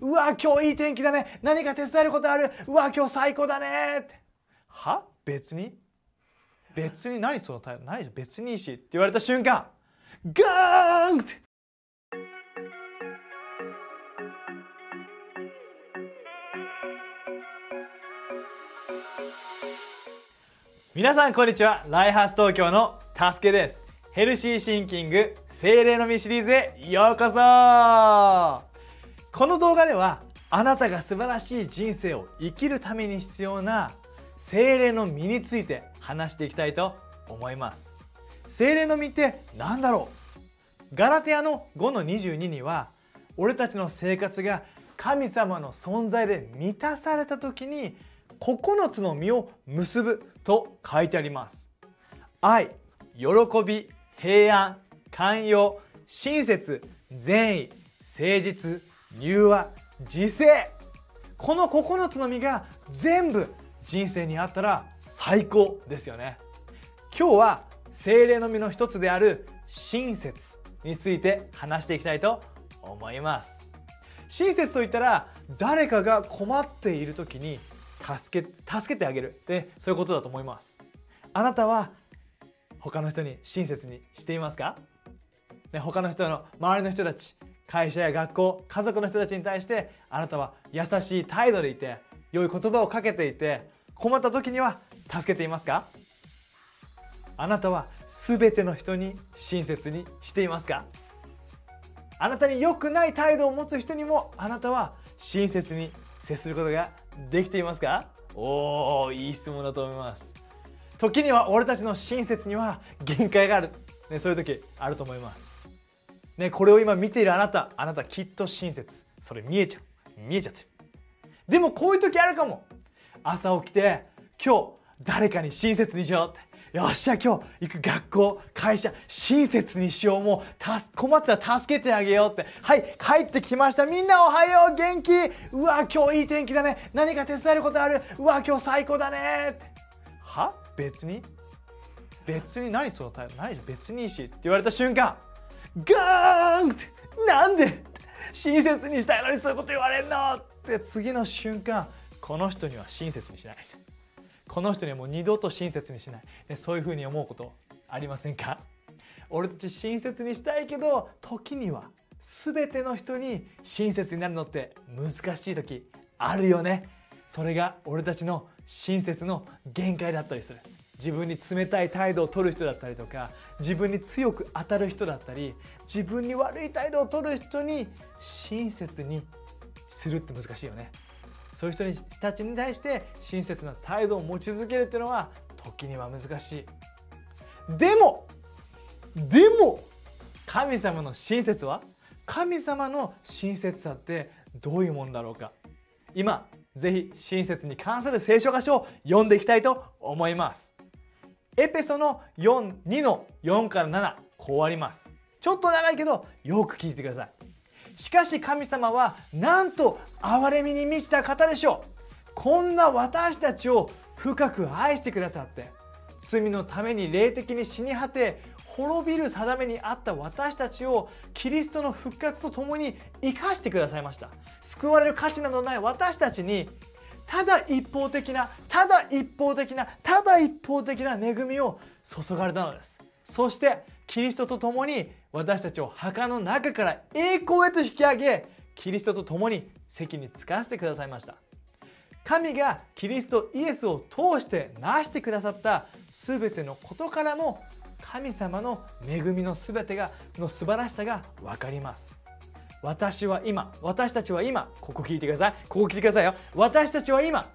うわ今日いい天気だね。何か手伝えることある。うわ今日最高だね。っては？別に？別に何その態度何別にいいし。って言われた瞬間。ガーン！って皆さんこんにちは。ライハース東京のたすけです。ヘルシーシンキング精霊の実シリーズへようこそ。この動画ではあなたが素晴らしい人生を生きるために必要な精霊の実について話していきたいと思います。精霊の実って何だろう？ガラテヤの5の22には俺たちの生活が神様の存在で満たされた時に9つの実を結ぶと書いてあります。愛喜び平安寛容親切善意誠実柔和自制この9つの実が全部人生にあったら最高ですよね。今日は精霊の実の一つである親切について話していきたいと思います。親切といったら誰かが困っている時に助け助けてあげる。でそういうことだと思います。あなたは他の人に親切にしていますか、ね、他の人の周りの人たち会社や学校家族の人たちに対してあなたは優しい態度でいて良い言葉をかけていて困った時には助けていますか？あなたは全ての人に親切にしていますか？あなたに良くない態度を持つ人にもあなたは親切に接することができていますか？おおいい質問だと思います。時には俺たちの親切には限界がある、ね、そういう時あると思います。ねこれを今見ているあなたあなたきっと親切。それ見えちゃう。見えちゃってる。でもこういう時あるかも。朝起きて今日誰かに親切にしようって。よっしゃ今日行く学校会社親切にしよう。もう困ったら助けてあげようって。はい帰ってきました。みんなおはよう。元気。うわ今日いい天気だね。何か手伝えることある。うわ今日最高だね。っては？別に？別に何その態度何じゃ？別にいいし。って言われた瞬間ガーン！ってなんで？親切にしたいのにそういうこと言われんの！って次の瞬間この人には親切にしない。この人にはもう二度と親切にしない、そういうふうに思うことありませんか？俺たち親切にしたいけど時には全ての人に親切になるのって難しい時あるよね。それが俺たちの親切の限界だったりする。自分に冷たい態度を取る人だったりとか自分に強く当たる人だったり自分に悪い態度を取る人に親切にするって難しいよね。そういう人たちに対して親切な態度を持ち続けるっていうのは時には難しい。でもでも神様の親切は神様の親切さってどういうものだろうか。今ぜひ親切に関する聖書箇所を読んでいきたいと思います。エペソの42の4から7こうあります。ちょっと長いけどよく聞いてください。しかし神様はなんと憐れみに満ちた方でしょう。こんな私たちを深く愛してくださって。罪のために霊的に死に果て滅びる定めにあった私たちをキリストの復活とともに生かしてくださいました。救われる価値などない私たちにただ一方的なただ一方的なただ一方的な恵みを注がれたのです。そしてキリストと共に私たちを墓の中から栄光へと引き上げキリストと共に席に着かせてくださいました。神がキリストイエスを通して成してくださった全てのことからも神様の恵みの全てがの素晴らしさが分かります。私は今私たちは今ここ聞いてください。ここ聞いてくださいよ。私たちは今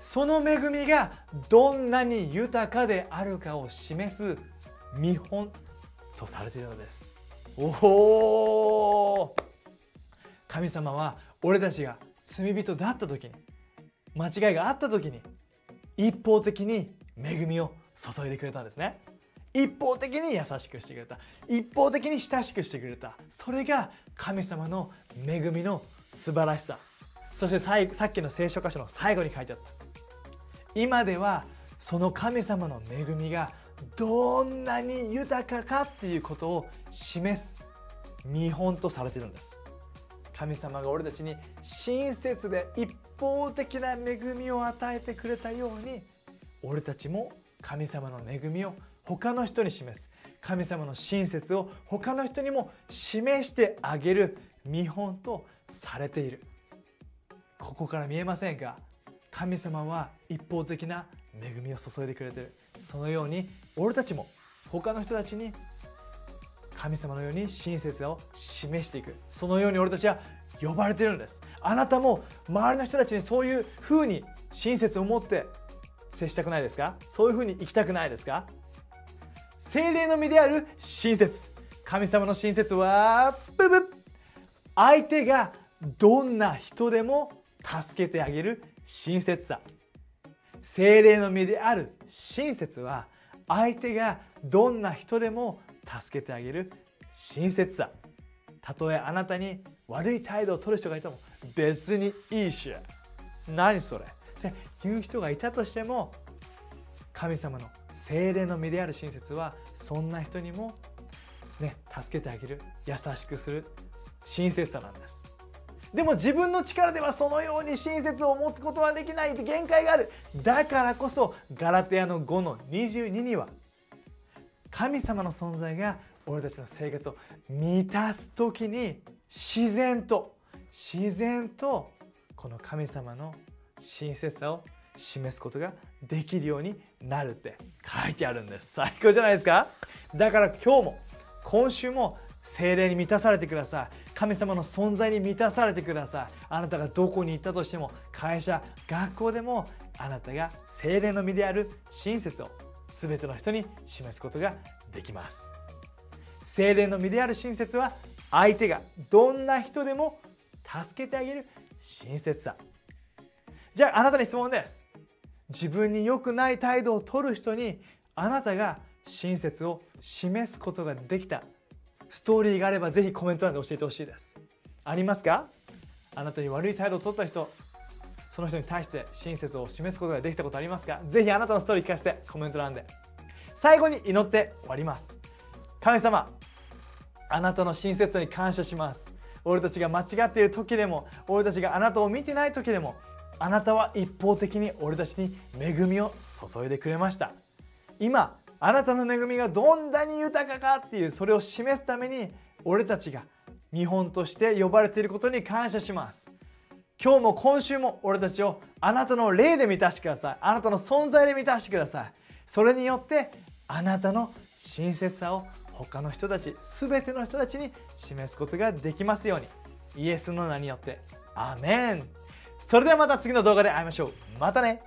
その恵みがどんなに豊かであるかを示す見本とされているのです。おお神様は俺たちが罪人だった時に間違いがあった時に一方的に恵みを注いでくれたんですね。一方的に優しくしてくれた。一方的に親しくしてくれた。それが神様の恵みの素晴らしさ。そしてさっきの聖書箇所の最後に書いてあった。今ではその神様の恵みがどんなに豊かかっていうことを示す。見本とされてるんです。神様が俺たちに親切で一方的な恵みを与えてくれたように俺たちも神様の恵みを他の人に示す。神様の親切を他の人にも示してあげる見本とされている。ここから見えませんか神様は一方的な恵みを注いでくれてる。そのように俺たちも他の人たちに神様のように親切を示していく。そのように俺たちは呼ばれてるんです。あなたも周りの人たちにそういうふうに親切を持って接したくないですか？そういうふうに生きたくないですか？精霊の身である親切。神様の親切はブブ。相手がどんな人でも助けてあげる親切さ。精霊の身である親切は相手がどんな人でも助けてあげる親切さ。たとえあなたに悪い態度を取る人がいても別にいいし。何それ。って言う人がいたとしても神様の精霊の身である親切はそんな人にもね助けてあげる優しくする親切さなんです。でも自分の力ではそのように親切を持つことはできないって限界がある。だからこそガラテヤの5の22には神様の存在が俺たちの生活を満たす時に自然と自然とこの神様の親切さを示すことができるようになるって書いてあるんです。最高じゃないですか？だから今日も今週も精霊に満たされてください。神様の存在に満たされてください。あなたがどこに行ったとしても会社学校でもあなたが精霊の身である親切を全ての人に示すことができます。精霊の身である親切は相手がどんな人でも助けてあげる親切さ。じゃああなたに質問です。自分に良くない態度を取る人にあなたが親切を示すことができた。ストーリーがあればぜひコメント欄で教えてほしいです。ありますか？あなたに悪い態度を取った人その人に対して親切を示すことができたことありますか？ぜひあなたのストーリー聞かせてコメント欄で。最後に祈って終わります。神様あなたの親切に感謝します。俺たちが間違っている時でも俺たちがあなたを見てない時でもあなたは一方的に俺たちに恵みを注いでくれました。今あなたの恵みがどんなに豊かかっていうそれを示すために俺たちが見本として呼ばれていることに感謝します。今日も今週も俺たちをあなたの霊で満たしてください。あなたの存在で満たしてください。それによってあなたの親切さを他の人たち全ての人たちに示すことができますように。イエスの名によって。アメン。それではまた次の動画で会いましょう。またね。